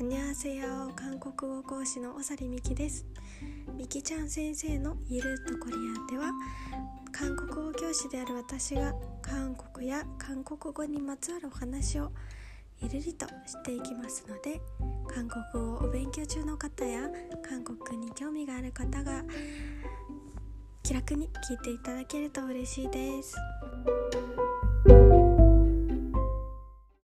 こんにーセ韓国語講師のおさりみきですみきちゃん先生のゆるっとコリアンでは韓国語教師である私が韓国や韓国語にまつわるお話をゆるりとしていきますので韓国語をお勉強中の方や韓国に興味がある方が気楽に聞いていただけると嬉しいです。